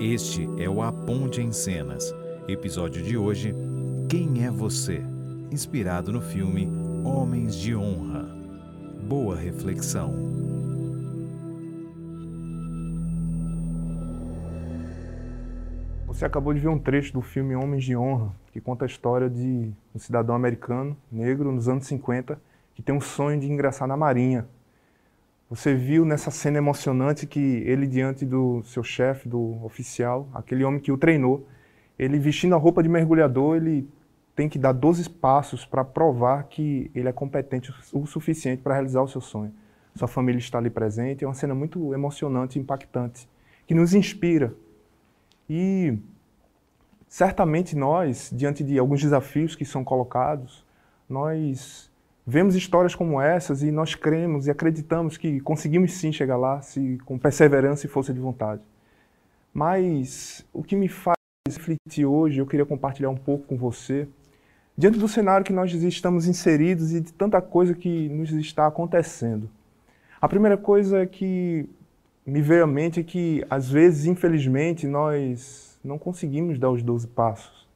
Este é o A Ponte em Cenas. Episódio de hoje: Quem é você? Inspirado no filme Homens de Honra. Boa reflexão. Você acabou de ver um trecho do filme Homens de Honra, que conta a história de um cidadão americano, negro, nos anos 50, que tem um sonho de ingressar na Marinha. Você viu nessa cena emocionante que ele, diante do seu chefe, do oficial, aquele homem que o treinou, ele vestindo a roupa de mergulhador, ele tem que dar 12 passos para provar que ele é competente o suficiente para realizar o seu sonho. Sua família está ali presente, é uma cena muito emocionante impactante, que nos inspira. E certamente nós, diante de alguns desafios que são colocados, nós vemos histórias como essas e nós cremos e acreditamos que conseguimos sim chegar lá, se, com perseverança e força de vontade. Mas o que me faz refletir hoje, eu queria compartilhar um pouco com você, diante do cenário que nós estamos inseridos e de tanta coisa que nos está acontecendo. A primeira coisa que me veio à mente é que, às vezes, infelizmente, nós não conseguimos dar os 12 passos.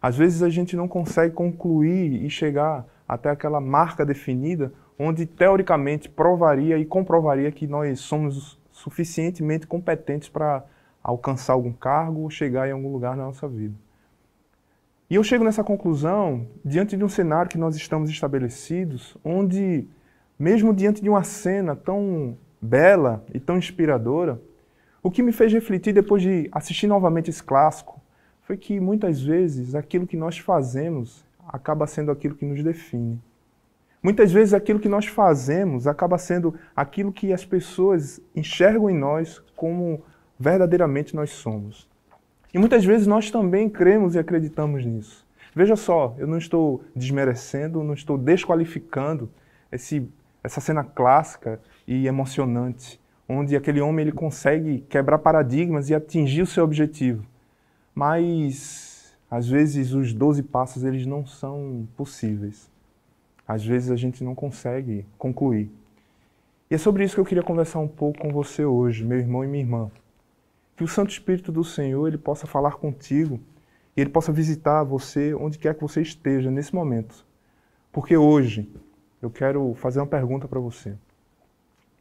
Às vezes a gente não consegue concluir e chegar até aquela marca definida, onde teoricamente provaria e comprovaria que nós somos suficientemente competentes para alcançar algum cargo ou chegar em algum lugar na nossa vida. E eu chego nessa conclusão diante de um cenário que nós estamos estabelecidos, onde, mesmo diante de uma cena tão bela e tão inspiradora, o que me fez refletir depois de assistir novamente esse clássico foi que muitas vezes aquilo que nós fazemos acaba sendo aquilo que nos define. Muitas vezes aquilo que nós fazemos acaba sendo aquilo que as pessoas enxergam em nós como verdadeiramente nós somos. E muitas vezes nós também cremos e acreditamos nisso. Veja só, eu não estou desmerecendo, não estou desqualificando esse, essa cena clássica e emocionante, onde aquele homem ele consegue quebrar paradigmas e atingir o seu objetivo. Mas às vezes os 12 passos eles não são possíveis. Às vezes a gente não consegue concluir. E é sobre isso que eu queria conversar um pouco com você hoje, meu irmão e minha irmã. Que o Santo Espírito do Senhor ele possa falar contigo e ele possa visitar você onde quer que você esteja nesse momento. Porque hoje eu quero fazer uma pergunta para você.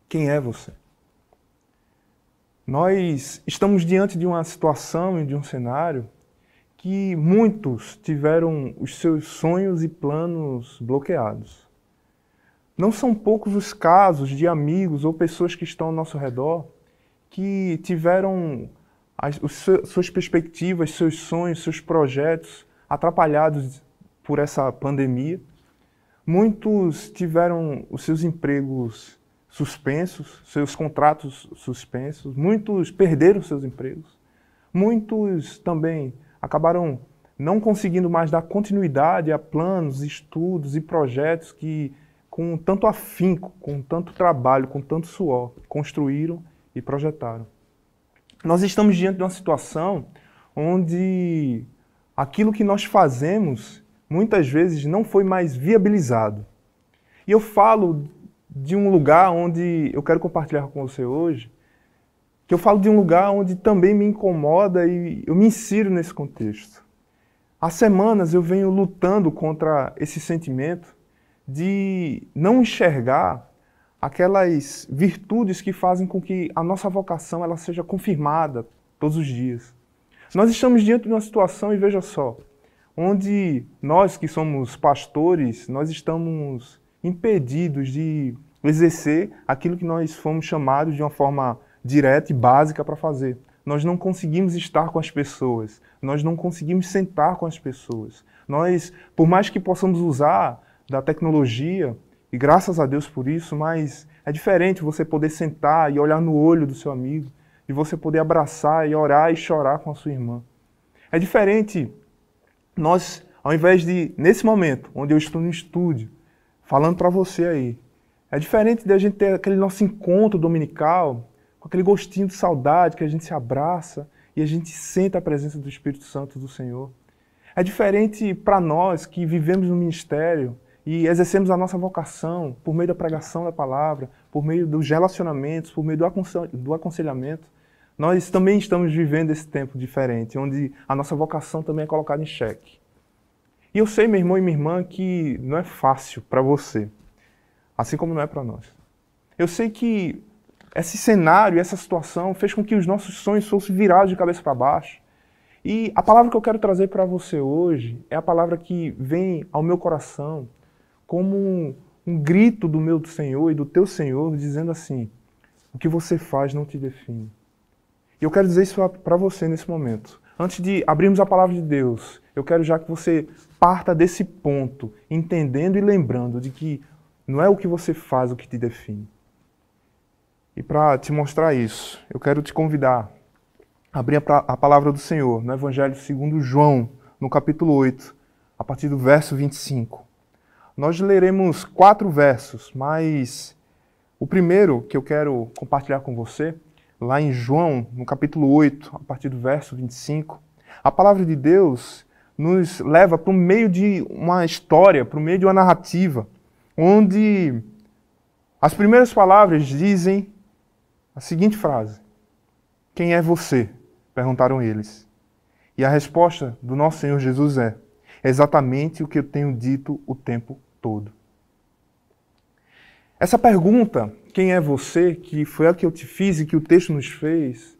Quem é você? Nós estamos diante de uma situação e de um cenário que muitos tiveram os seus sonhos e planos bloqueados. Não são poucos os casos de amigos ou pessoas que estão ao nosso redor que tiveram as, suas perspectivas, seus sonhos, seus projetos atrapalhados por essa pandemia. Muitos tiveram os seus empregos suspensos, seus contratos suspensos, muitos perderam seus empregos. Muitos também acabaram não conseguindo mais dar continuidade a planos, estudos e projetos que, com tanto afinco, com tanto trabalho, com tanto suor, construíram e projetaram. Nós estamos diante de uma situação onde aquilo que nós fazemos muitas vezes não foi mais viabilizado. E eu falo de um lugar onde eu quero compartilhar com você hoje, que eu falo de um lugar onde também me incomoda e eu me insiro nesse contexto. Há semanas eu venho lutando contra esse sentimento de não enxergar aquelas virtudes que fazem com que a nossa vocação ela seja confirmada todos os dias. Nós estamos diante de uma situação, e veja só, onde nós que somos pastores, nós estamos impedidos de exercer aquilo que nós fomos chamados de uma forma direta e básica para fazer. Nós não conseguimos estar com as pessoas, nós não conseguimos sentar com as pessoas. Nós, por mais que possamos usar da tecnologia, e graças a Deus por isso, mas é diferente você poder sentar e olhar no olho do seu amigo, e você poder abraçar e orar e chorar com a sua irmã. É diferente nós, ao invés de, nesse momento, onde eu estou no estúdio, falando para você aí, é diferente de a gente ter aquele nosso encontro dominical, com aquele gostinho de saudade que a gente se abraça e a gente sente a presença do Espírito Santo do Senhor. É diferente para nós que vivemos no ministério e exercemos a nossa vocação por meio da pregação da palavra, por meio dos relacionamentos, por meio do aconselhamento. Nós também estamos vivendo esse tempo diferente, onde a nossa vocação também é colocada em xeque. E eu sei, meu irmão e minha irmã, que não é fácil para você, assim como não é para nós. Eu sei que esse cenário, essa situação fez com que os nossos sonhos fossem virados de cabeça para baixo. E a palavra que eu quero trazer para você hoje é a palavra que vem ao meu coração como um, um grito do meu Senhor e do teu Senhor, dizendo assim: o que você faz não te define. E eu quero dizer isso para você nesse momento. Antes de abrirmos a palavra de Deus, eu quero já que você parta desse ponto, entendendo e lembrando de que não é o que você faz o que te define. E para te mostrar isso, eu quero te convidar a abrir a palavra do Senhor no Evangelho segundo João, no capítulo 8, a partir do verso 25. Nós leremos quatro versos, mas o primeiro que eu quero compartilhar com você, lá em João, no capítulo 8, a partir do verso 25, a palavra de Deus nos leva para o meio de uma história, para o meio de uma narrativa, onde as primeiras palavras dizem a seguinte frase: Quem é você? perguntaram eles. E a resposta do nosso Senhor Jesus é: exatamente o que eu tenho dito o tempo todo. Essa pergunta, quem é você, que foi a que eu te fiz e que o texto nos fez,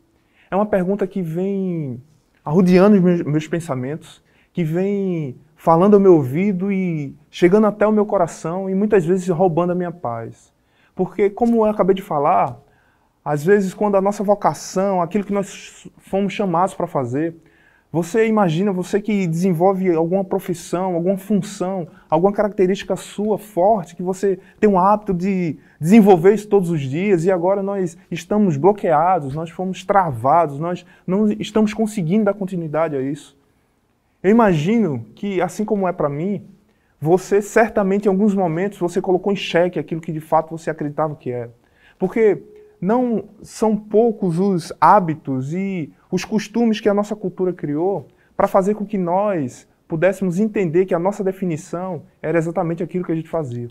é uma pergunta que vem arrodeando os meus, meus pensamentos que vem falando ao meu ouvido e chegando até o meu coração e muitas vezes roubando a minha paz. Porque, como eu acabei de falar, às vezes, quando a nossa vocação, aquilo que nós fomos chamados para fazer, você imagina, você que desenvolve alguma profissão, alguma função, alguma característica sua forte, que você tem um hábito de desenvolver isso todos os dias e agora nós estamos bloqueados, nós fomos travados, nós não estamos conseguindo dar continuidade a isso. Eu imagino que, assim como é para mim, você certamente em alguns momentos você colocou em xeque aquilo que de fato você acreditava que era. Porque não são poucos os hábitos e os costumes que a nossa cultura criou para fazer com que nós pudéssemos entender que a nossa definição era exatamente aquilo que a gente fazia.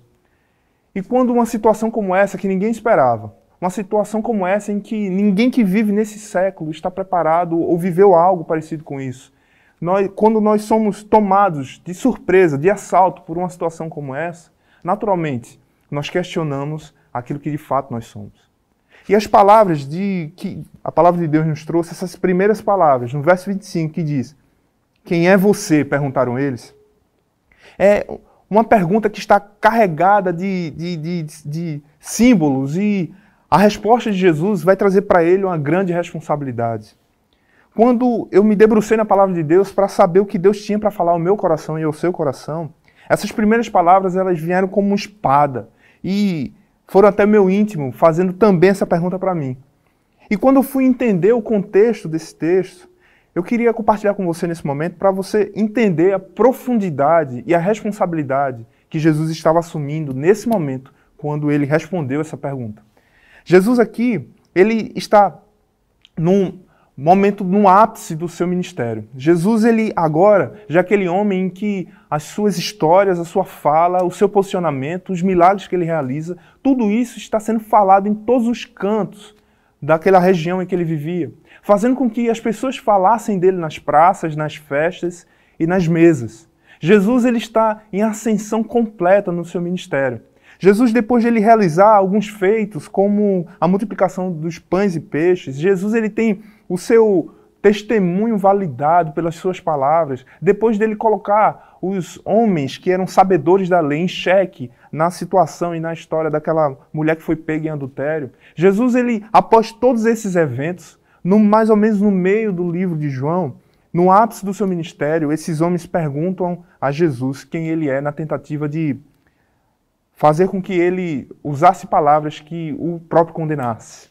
E quando uma situação como essa, que ninguém esperava, uma situação como essa em que ninguém que vive nesse século está preparado ou viveu algo parecido com isso, nós, quando nós somos tomados de surpresa, de assalto por uma situação como essa, naturalmente, nós questionamos aquilo que de fato nós somos. E as palavras de que a palavra de Deus nos trouxe, essas primeiras palavras, no verso 25, que diz: Quem é você? perguntaram eles. É uma pergunta que está carregada de, de, de, de símbolos e a resposta de Jesus vai trazer para ele uma grande responsabilidade. Quando eu me debrucei na palavra de Deus para saber o que Deus tinha para falar ao meu coração e ao seu coração, essas primeiras palavras elas vieram como uma espada e foram até meu íntimo, fazendo também essa pergunta para mim. E quando eu fui entender o contexto desse texto, eu queria compartilhar com você nesse momento para você entender a profundidade e a responsabilidade que Jesus estava assumindo nesse momento quando ele respondeu essa pergunta. Jesus aqui, ele está num momento no ápice do seu ministério. Jesus, ele agora, já aquele homem em que as suas histórias, a sua fala, o seu posicionamento, os milagres que ele realiza, tudo isso está sendo falado em todos os cantos daquela região em que ele vivia, fazendo com que as pessoas falassem dele nas praças, nas festas e nas mesas. Jesus ele está em ascensão completa no seu ministério. Jesus, depois de ele realizar alguns feitos, como a multiplicação dos pães e peixes, Jesus ele tem o seu testemunho validado pelas suas palavras, depois dele colocar os homens que eram sabedores da lei em xeque na situação e na história daquela mulher que foi pega em adultério. Jesus, ele, após todos esses eventos, no, mais ou menos no meio do livro de João, no ápice do seu ministério, esses homens perguntam a Jesus quem ele é na tentativa de fazer com que ele usasse palavras que o próprio condenasse.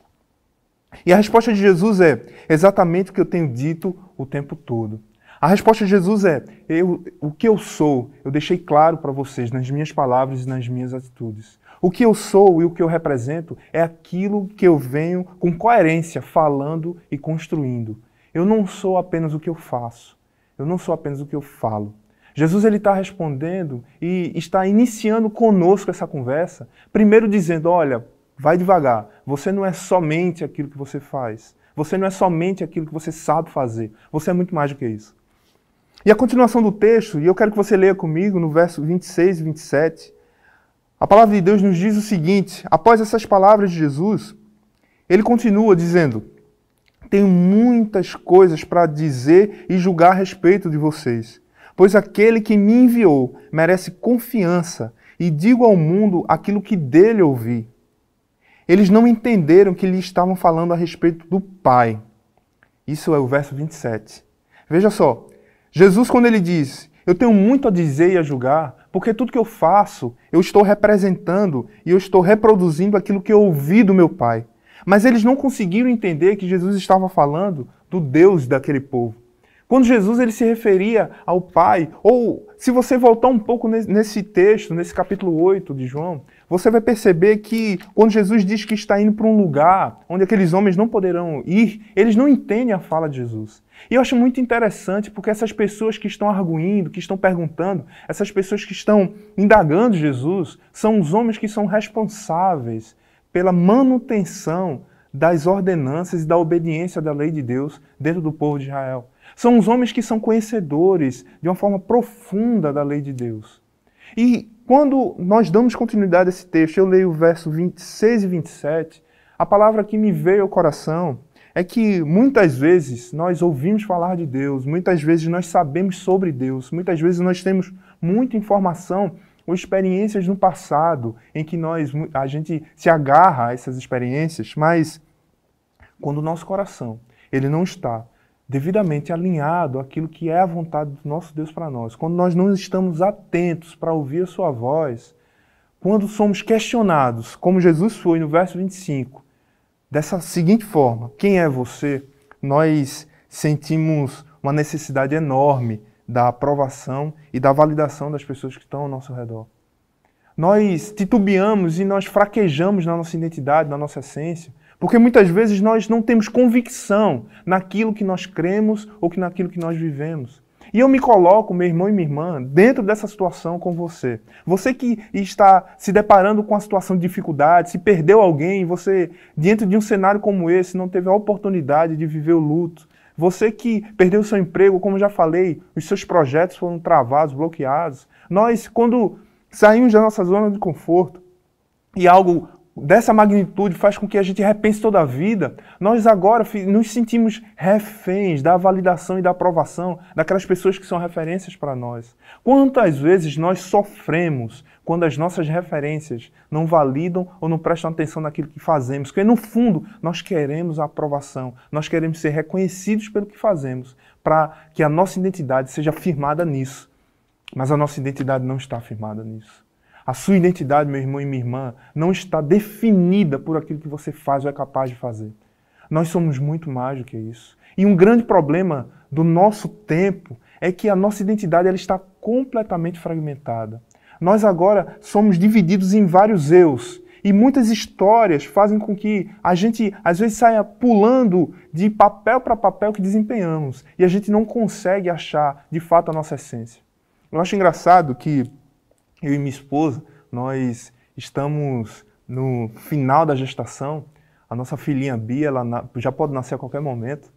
E a resposta de Jesus é exatamente o que eu tenho dito o tempo todo. A resposta de Jesus é: eu, o que eu sou, eu deixei claro para vocês nas minhas palavras e nas minhas atitudes. O que eu sou e o que eu represento é aquilo que eu venho com coerência falando e construindo. Eu não sou apenas o que eu faço. Eu não sou apenas o que eu falo. Jesus ele está respondendo e está iniciando conosco essa conversa, primeiro dizendo: olha, Vai devagar. Você não é somente aquilo que você faz. Você não é somente aquilo que você sabe fazer. Você é muito mais do que isso. E a continuação do texto, e eu quero que você leia comigo no verso 26 e 27. A palavra de Deus nos diz o seguinte: após essas palavras de Jesus, ele continua dizendo: Tenho muitas coisas para dizer e julgar a respeito de vocês, pois aquele que me enviou merece confiança e digo ao mundo aquilo que dele ouvi. Eles não entenderam que lhe estavam falando a respeito do Pai. Isso é o verso 27. Veja só, Jesus, quando ele diz: Eu tenho muito a dizer e a julgar, porque tudo que eu faço, eu estou representando e eu estou reproduzindo aquilo que eu ouvi do meu Pai. Mas eles não conseguiram entender que Jesus estava falando do Deus daquele povo. Quando Jesus ele se referia ao Pai, ou se você voltar um pouco nesse texto, nesse capítulo 8 de João, você vai perceber que quando Jesus diz que está indo para um lugar onde aqueles homens não poderão ir, eles não entendem a fala de Jesus. E eu acho muito interessante porque essas pessoas que estão arguindo, que estão perguntando, essas pessoas que estão indagando Jesus, são os homens que são responsáveis pela manutenção das ordenanças e da obediência da lei de Deus dentro do povo de Israel. São os homens que são conhecedores de uma forma profunda da lei de Deus. E quando nós damos continuidade a esse texto, eu leio o verso 26 e 27, a palavra que me veio ao coração é que muitas vezes nós ouvimos falar de Deus, muitas vezes nós sabemos sobre Deus, muitas vezes nós temos muita informação ou experiências no passado em que nós a gente se agarra a essas experiências, mas quando o nosso coração ele não está devidamente alinhado àquilo que é a vontade do nosso Deus para nós, quando nós não estamos atentos para ouvir a sua voz, quando somos questionados, como Jesus foi no verso 25, dessa seguinte forma: quem é você? Nós sentimos uma necessidade enorme da aprovação e da validação das pessoas que estão ao nosso redor. Nós titubeamos e nós fraquejamos na nossa identidade, na nossa essência, porque muitas vezes nós não temos convicção naquilo que nós cremos ou que naquilo que nós vivemos. E eu me coloco, meu irmão e minha irmã, dentro dessa situação com você. Você que está se deparando com a situação de dificuldade, se perdeu alguém, você, diante de um cenário como esse, não teve a oportunidade de viver o luto. Você que perdeu seu emprego, como já falei, os seus projetos foram travados, bloqueados. Nós, quando saímos da nossa zona de conforto e algo dessa magnitude faz com que a gente repense toda a vida, nós agora nos sentimos reféns da validação e da aprovação daquelas pessoas que são referências para nós. Quantas vezes nós sofremos quando as nossas referências não validam ou não prestam atenção naquilo que fazemos? Porque no fundo nós queremos a aprovação, nós queremos ser reconhecidos pelo que fazemos, para que a nossa identidade seja firmada nisso. Mas a nossa identidade não está firmada nisso. A sua identidade, meu irmão e minha irmã, não está definida por aquilo que você faz ou é capaz de fazer. Nós somos muito mais do que isso. E um grande problema do nosso tempo é que a nossa identidade ela está completamente fragmentada. Nós agora somos divididos em vários eus. E muitas histórias fazem com que a gente, às vezes, saia pulando de papel para papel que desempenhamos. E a gente não consegue achar, de fato, a nossa essência. Eu acho engraçado que eu e minha esposa, nós estamos no final da gestação. A nossa filhinha Bia, ela já pode nascer a qualquer momento.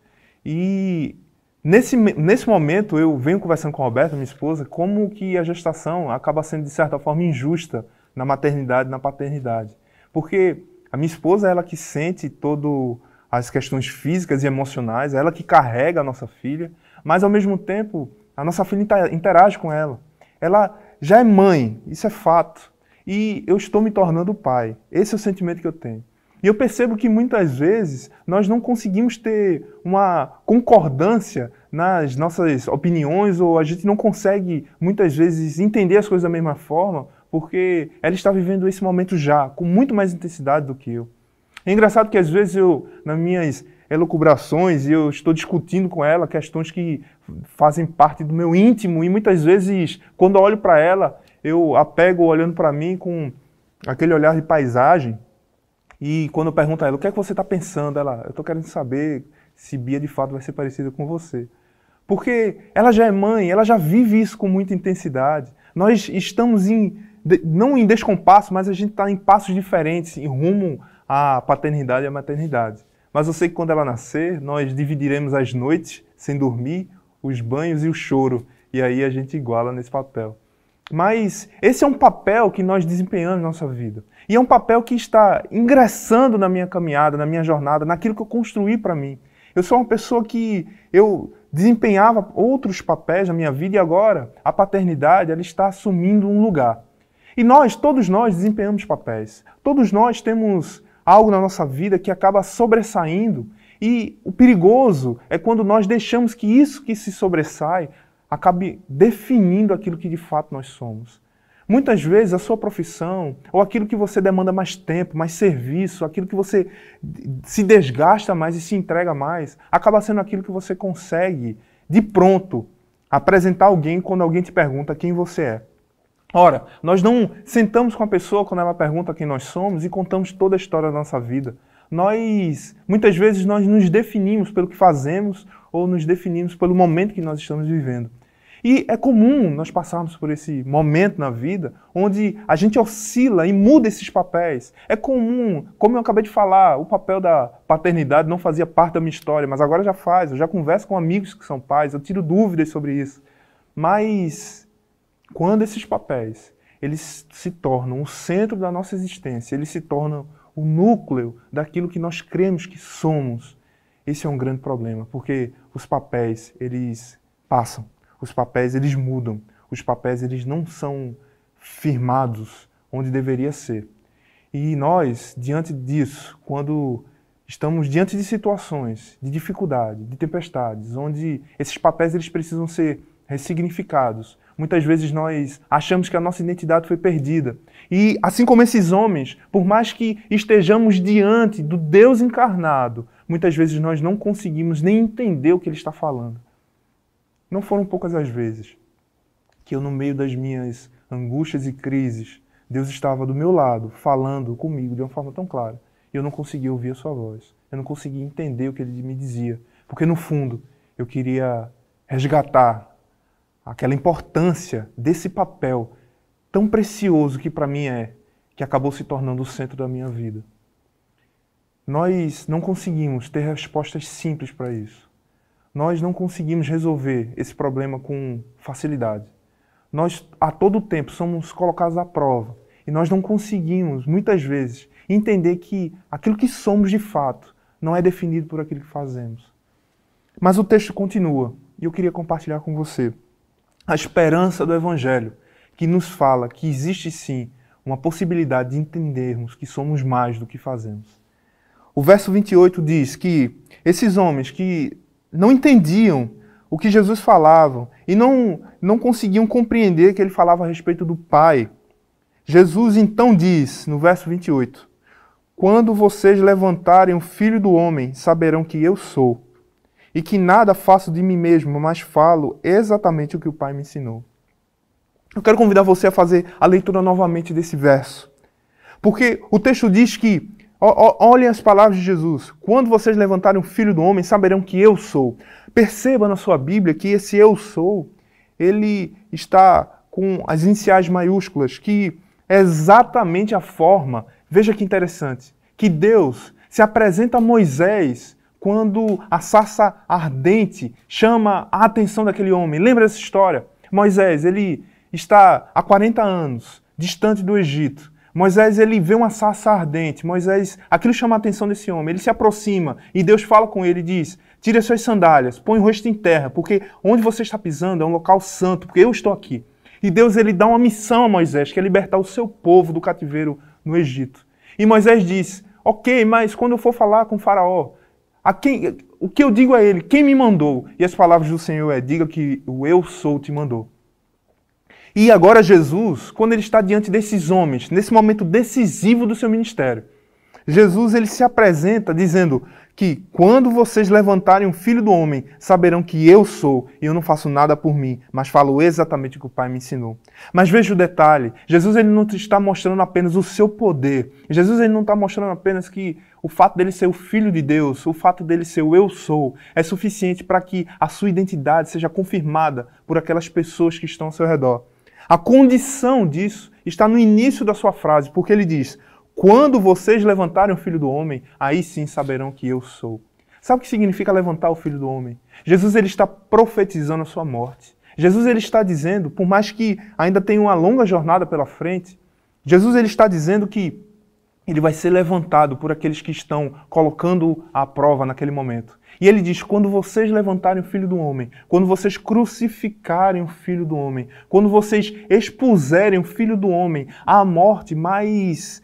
E nesse, nesse momento eu venho conversando com a Roberta, minha esposa, como que a gestação acaba sendo de certa forma injusta na maternidade, na paternidade. Porque a minha esposa é ela que sente todo as questões físicas e emocionais, é ela que carrega a nossa filha, mas ao mesmo tempo a nossa filha interage com ela. Ela já é mãe, isso é fato. E eu estou me tornando pai. Esse é o sentimento que eu tenho. E eu percebo que muitas vezes nós não conseguimos ter uma concordância nas nossas opiniões ou a gente não consegue muitas vezes entender as coisas da mesma forma porque ela está vivendo esse momento já, com muito mais intensidade do que eu. É engraçado que às vezes eu, nas minhas elucubrações e eu estou discutindo com ela questões que fazem parte do meu íntimo e muitas vezes quando eu olho para ela eu a pego olhando para mim com aquele olhar de paisagem e quando eu pergunto a ela o que é que você está pensando? Ela eu estou querendo saber se Bia de fato vai ser parecida com você. Porque ela já é mãe ela já vive isso com muita intensidade. Nós estamos em não em descompasso mas a gente está em passos diferentes em rumo à paternidade e à maternidade Mas eu sei que quando ela nascer, nós dividiremos as noites sem dormir, os banhos e o choro. E aí a gente iguala nesse papel. Mas esse é um papel que nós desempenhamos na nossa vida. E é um papel que está ingressando na minha caminhada, na minha jornada, naquilo que eu construí para mim. Eu sou uma pessoa que eu desempenhava outros papéis na minha vida e agora a paternidade ela está assumindo um lugar. E nós, todos nós, desempenhamos papéis. Todos nós temos algo na nossa vida que acaba sobressaindo. E o perigoso é quando nós deixamos que isso que se sobressai acabe definindo aquilo que de fato nós somos. Muitas vezes a sua profissão, ou aquilo que você demanda mais tempo, mais serviço, aquilo que você se desgasta mais e se entrega mais, acaba sendo aquilo que você consegue, de pronto, apresentar alguém quando alguém te pergunta quem você é. Ora, nós não sentamos com a pessoa quando ela pergunta quem nós somos e contamos toda a história da nossa vida. Nós, muitas vezes, nós nos definimos pelo que fazemos ou nos definimos pelo momento que nós estamos vivendo. E é comum nós passarmos por esse momento na vida onde a gente oscila e muda esses papéis. É comum, como eu acabei de falar, o papel da paternidade não fazia parte da minha história, mas agora já faz. Eu já converso com amigos que são pais, eu tiro dúvidas sobre isso. Mas quando esses papéis eles se tornam o centro da nossa existência, eles se tornam o núcleo daquilo que nós cremos que somos, esse é um grande problema, porque os papéis eles passam, os papéis eles mudam, os papéis eles não são firmados onde deveria ser. E nós, diante disso, quando estamos diante de situações de dificuldade, de tempestades, onde esses papéis eles precisam ser ressignificados, Muitas vezes nós achamos que a nossa identidade foi perdida. E assim como esses homens, por mais que estejamos diante do Deus encarnado, muitas vezes nós não conseguimos nem entender o que ele está falando. Não foram poucas as vezes que eu, no meio das minhas angústias e crises, Deus estava do meu lado, falando comigo de uma forma tão clara. E eu não conseguia ouvir a sua voz. Eu não conseguia entender o que ele me dizia. Porque, no fundo, eu queria resgatar aquela importância desse papel tão precioso que para mim é, que acabou se tornando o centro da minha vida. Nós não conseguimos ter respostas simples para isso. Nós não conseguimos resolver esse problema com facilidade. Nós, a todo tempo, somos colocados à prova. E nós não conseguimos, muitas vezes, entender que aquilo que somos de fato não é definido por aquilo que fazemos. Mas o texto continua, e eu queria compartilhar com você a esperança do Evangelho, que nos fala que existe sim uma possibilidade de entendermos que somos mais do que fazemos. O verso 28 diz que esses homens que não entendiam o que Jesus falava e não, não conseguiam compreender que ele falava a respeito do Pai, Jesus então diz, no verso 28, Quando vocês levantarem o Filho do Homem, saberão que eu sou e que nada faço de mim mesmo, mas falo exatamente o que o Pai me ensinou. Eu quero convidar você a fazer a leitura novamente desse verso. Porque o texto diz que, olhem as palavras de Jesus: quando vocês levantarem o filho do homem, saberão que eu sou. Perceba na sua Bíblia que esse eu sou, ele está com as iniciais maiúsculas, que é exatamente a forma, veja que interessante, que Deus se apresenta a Moisés quando a sarça ardente chama a atenção daquele homem. Lembra dessa história? Moisés, ele está há 40 anos distante do Egito. Moisés, ele vê uma sarça ardente. Moisés, aquilo chama a atenção desse homem. Ele se aproxima e Deus fala com ele e diz: Tire as suas sandálias, põe o rosto em terra, porque onde você está pisando é um local santo, porque eu estou aqui. E Deus ele dá uma missão a Moisés, que é libertar o seu povo do cativeiro no Egito. E Moisés diz: Ok, mas quando eu for falar com Faraó, a quem, o que eu digo a ele? Quem me mandou? E as palavras do Senhor é: diga que o eu sou te mandou. E agora Jesus, quando ele está diante desses homens, nesse momento decisivo do seu ministério, Jesus ele se apresenta dizendo: que quando vocês levantarem o filho do homem, saberão que eu sou e eu não faço nada por mim, mas falo exatamente o que o Pai me ensinou. Mas veja o detalhe: Jesus ele não está mostrando apenas o seu poder. Jesus ele não está mostrando apenas que o fato dele ser o filho de Deus, o fato dele ser o eu sou, é suficiente para que a sua identidade seja confirmada por aquelas pessoas que estão ao seu redor. A condição disso está no início da sua frase, porque ele diz: Quando vocês levantarem o Filho do Homem, aí sim saberão que eu sou. Sabe o que significa levantar o Filho do Homem? Jesus ele está profetizando a sua morte. Jesus ele está dizendo, por mais que ainda tenha uma longa jornada pela frente, Jesus ele está dizendo que ele vai ser levantado por aqueles que estão colocando a prova naquele momento. E ele diz: quando vocês levantarem o filho do homem, quando vocês crucificarem o filho do homem, quando vocês expuserem o filho do homem à morte mais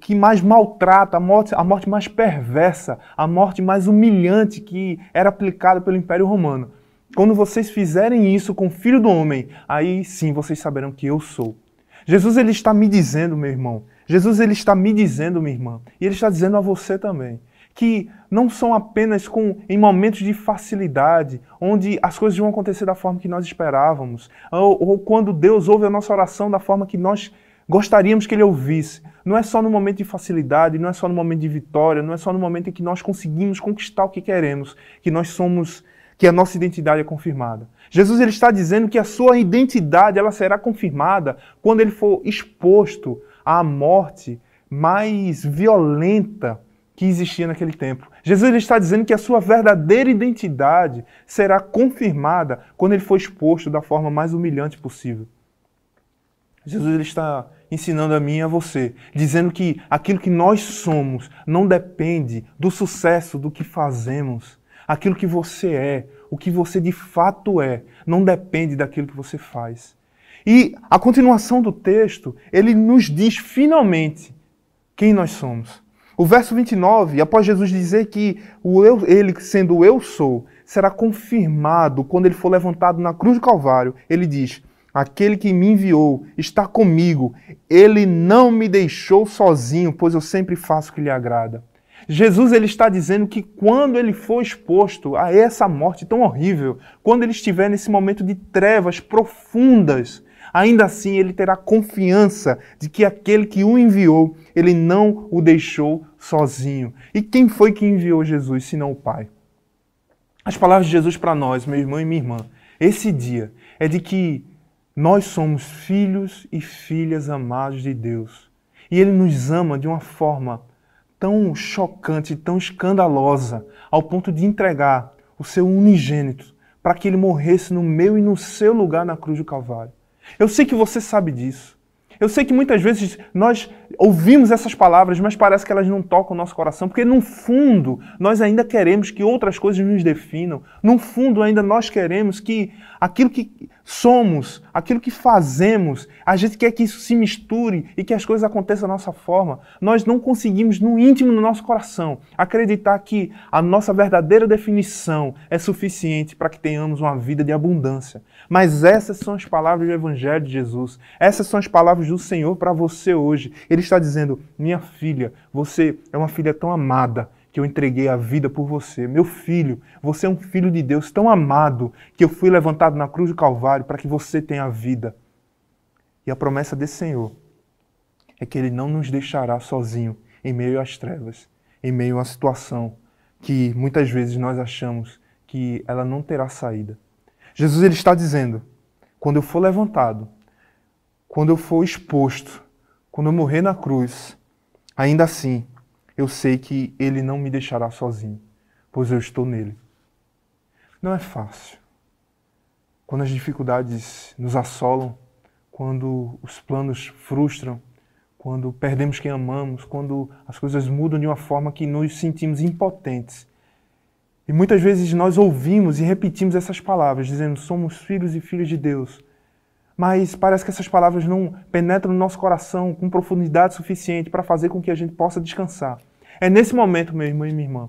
que mais maltrata, a morte, a morte mais perversa, a morte mais humilhante que era aplicada pelo Império Romano. Quando vocês fizerem isso com o Filho do Homem, aí sim vocês saberão que eu sou. Jesus ele está me dizendo, meu irmão, Jesus ele está me dizendo, minha irmã, e ele está dizendo a você também, que não são apenas com em momentos de facilidade, onde as coisas vão acontecer da forma que nós esperávamos, ou, ou quando Deus ouve a nossa oração da forma que nós gostaríamos que ele ouvisse. Não é só no momento de facilidade, não é só no momento de vitória, não é só no momento em que nós conseguimos conquistar o que queremos, que nós somos, que a nossa identidade é confirmada. Jesus ele está dizendo que a sua identidade ela será confirmada quando ele for exposto à morte mais violenta que existia naquele tempo. Jesus ele está dizendo que a sua verdadeira identidade será confirmada quando ele for exposto da forma mais humilhante possível. Jesus ele está ensinando a mim e a você, dizendo que aquilo que nós somos não depende do sucesso do que fazemos. Aquilo que você é, o que você de fato é, não depende daquilo que você faz. E a continuação do texto, ele nos diz finalmente quem nós somos. O verso 29, após Jesus dizer que o eu, ele, sendo eu sou, será confirmado quando ele for levantado na cruz do Calvário, ele diz: Aquele que me enviou está comigo. Ele não me deixou sozinho, pois eu sempre faço o que lhe agrada. Jesus ele está dizendo que quando ele for exposto a essa morte tão horrível, quando ele estiver nesse momento de trevas profundas, ainda assim ele terá confiança de que aquele que o enviou, ele não o deixou sozinho. E quem foi que enviou Jesus, senão o Pai? As palavras de Jesus para nós, meu irmão e minha irmã, esse dia é de que nós somos filhos e filhas amados de Deus. E Ele nos ama de uma forma tão chocante, tão escandalosa, ao ponto de entregar o seu unigênito para que ele morresse no meu e no seu lugar na cruz do Calvário. Eu sei que você sabe disso. Eu sei que muitas vezes nós ouvimos essas palavras, mas parece que elas não tocam o nosso coração, porque no fundo nós ainda queremos que outras coisas nos definam. No fundo ainda nós queremos que aquilo que somos, aquilo que fazemos, a gente quer que isso se misture e que as coisas aconteçam da nossa forma. Nós não conseguimos no íntimo do nosso coração acreditar que a nossa verdadeira definição é suficiente para que tenhamos uma vida de abundância. Mas essas são as palavras do evangelho de Jesus. Essas são as palavras do Senhor para você hoje. Ele está dizendo: Minha filha, você é uma filha tão amada que eu entreguei a vida por você. Meu filho, você é um filho de Deus tão amado que eu fui levantado na cruz do Calvário para que você tenha vida. E a promessa desse Senhor é que Ele não nos deixará sozinho em meio às trevas, em meio à situação que muitas vezes nós achamos que ela não terá saída. Jesus ele está dizendo: quando eu for levantado, quando eu for exposto, quando eu morrer na cruz, ainda assim, eu sei que Ele não me deixará sozinho, pois eu estou nele. Não é fácil. Quando as dificuldades nos assolam, quando os planos frustram, quando perdemos quem amamos, quando as coisas mudam de uma forma que nos sentimos impotentes. E muitas vezes nós ouvimos e repetimos essas palavras, dizendo: somos filhos e filhas de Deus mas parece que essas palavras não penetram no nosso coração com profundidade suficiente para fazer com que a gente possa descansar. É nesse momento, meu irmão e minha irmã,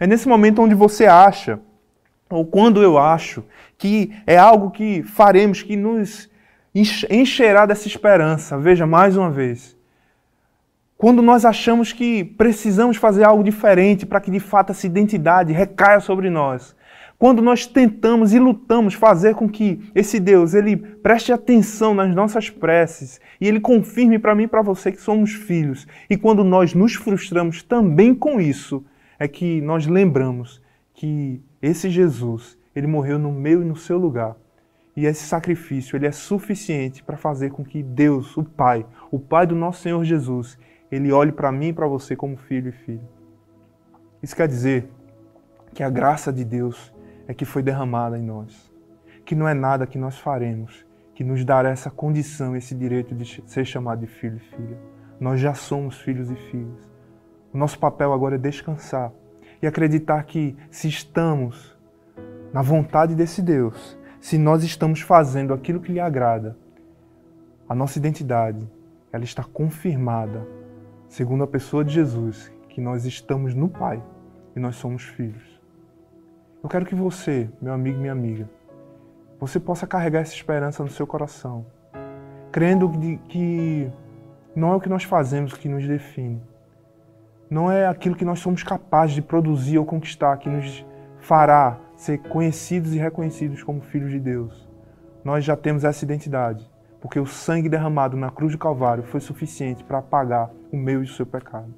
é nesse momento onde você acha, ou quando eu acho, que é algo que faremos, que nos encherá dessa esperança. Veja, mais uma vez, quando nós achamos que precisamos fazer algo diferente para que de fato essa identidade recaia sobre nós, quando nós tentamos e lutamos fazer com que esse Deus ele preste atenção nas nossas preces e ele confirme para mim e para você que somos filhos, e quando nós nos frustramos também com isso, é que nós lembramos que esse Jesus, ele morreu no meu e no seu lugar. E esse sacrifício, ele é suficiente para fazer com que Deus, o Pai, o Pai do nosso Senhor Jesus, ele olhe para mim e para você como filho e filha. Isso quer dizer que a graça de Deus é que foi derramada em nós, que não é nada que nós faremos que nos dará essa condição, esse direito de ser chamado de filho e filha. Nós já somos filhos e filhas. O nosso papel agora é descansar e acreditar que se estamos na vontade desse Deus, se nós estamos fazendo aquilo que lhe agrada, a nossa identidade, ela está confirmada, segundo a pessoa de Jesus, que nós estamos no Pai e nós somos filhos. Eu quero que você, meu amigo e minha amiga, você possa carregar essa esperança no seu coração, crendo que não é o que nós fazemos que nos define, não é aquilo que nós somos capazes de produzir ou conquistar que nos fará ser conhecidos e reconhecidos como filhos de Deus. Nós já temos essa identidade, porque o sangue derramado na cruz do Calvário foi suficiente para apagar o meu e o seu pecado.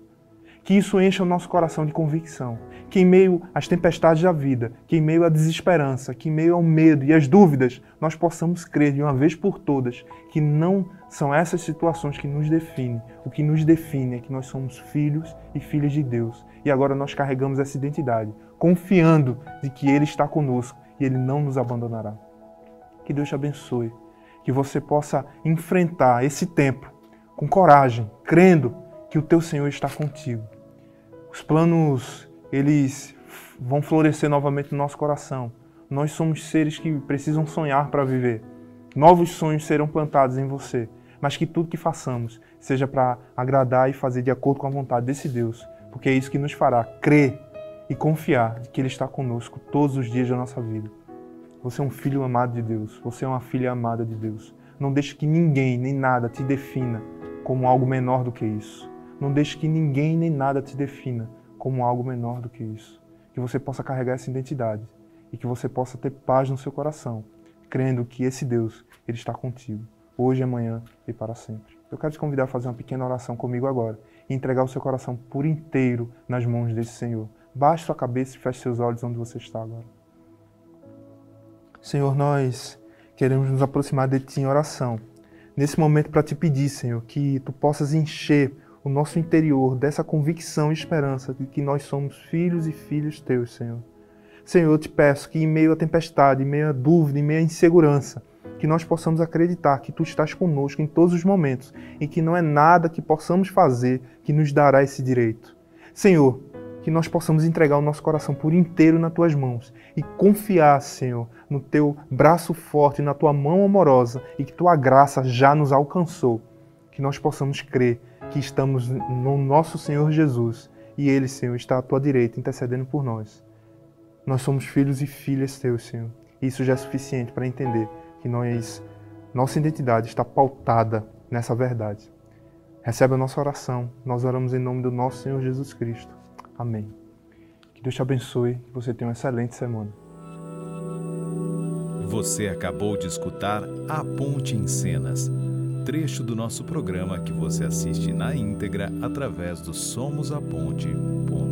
Que isso encha o nosso coração de convicção. Que em meio às tempestades da vida, que em meio à desesperança, que em meio ao medo e às dúvidas, nós possamos crer de uma vez por todas que não são essas situações que nos definem. O que nos define é que nós somos filhos e filhas de Deus. E agora nós carregamos essa identidade, confiando de que Ele está conosco e Ele não nos abandonará. Que Deus te abençoe. Que você possa enfrentar esse tempo com coragem, crendo que o teu Senhor está contigo os planos, eles vão florescer novamente no nosso coração. Nós somos seres que precisam sonhar para viver. Novos sonhos serão plantados em você, mas que tudo que façamos seja para agradar e fazer de acordo com a vontade desse Deus, porque é isso que nos fará crer e confiar que Ele está conosco todos os dias da nossa vida. Você é um filho amado de Deus, você é uma filha amada de Deus. Não deixe que ninguém nem nada te defina como algo menor do que isso. Não deixe que ninguém nem nada te defina como algo menor do que isso. Que você possa carregar essa identidade e que você possa ter paz no seu coração, crendo que esse Deus, ele está contigo, hoje, amanhã e para sempre. Eu quero te convidar a fazer uma pequena oração comigo agora e entregar o seu coração por inteiro nas mãos desse Senhor. Baixe sua cabeça e feche seus olhos onde você está agora. Senhor, nós queremos nos aproximar de Ti em oração. Nesse momento, para te pedir, Senhor, que Tu possas encher o nosso interior dessa convicção e esperança de que nós somos filhos e filhos teus, Senhor. Senhor, eu te peço que em meio à tempestade, em meio à dúvida, em meio à insegurança, que nós possamos acreditar que tu estás conosco em todos os momentos e que não é nada que possamos fazer que nos dará esse direito. Senhor, que nós possamos entregar o nosso coração por inteiro nas tuas mãos e confiar, Senhor, no teu braço forte, na tua mão amorosa e que tua graça já nos alcançou. Que nós possamos crer que estamos no nosso Senhor Jesus e Ele, Senhor, está à tua direita intercedendo por nós. Nós somos filhos e filhas teus, Senhor. Isso já é suficiente para entender que nós, nossa identidade está pautada nessa verdade. Recebe a nossa oração. Nós oramos em nome do nosso Senhor Jesus Cristo. Amém. Que Deus te abençoe. Que você tenha uma excelente semana. Você acabou de escutar A Ponte em Cenas trecho do nosso programa que você assiste na íntegra através do somosaponte.com.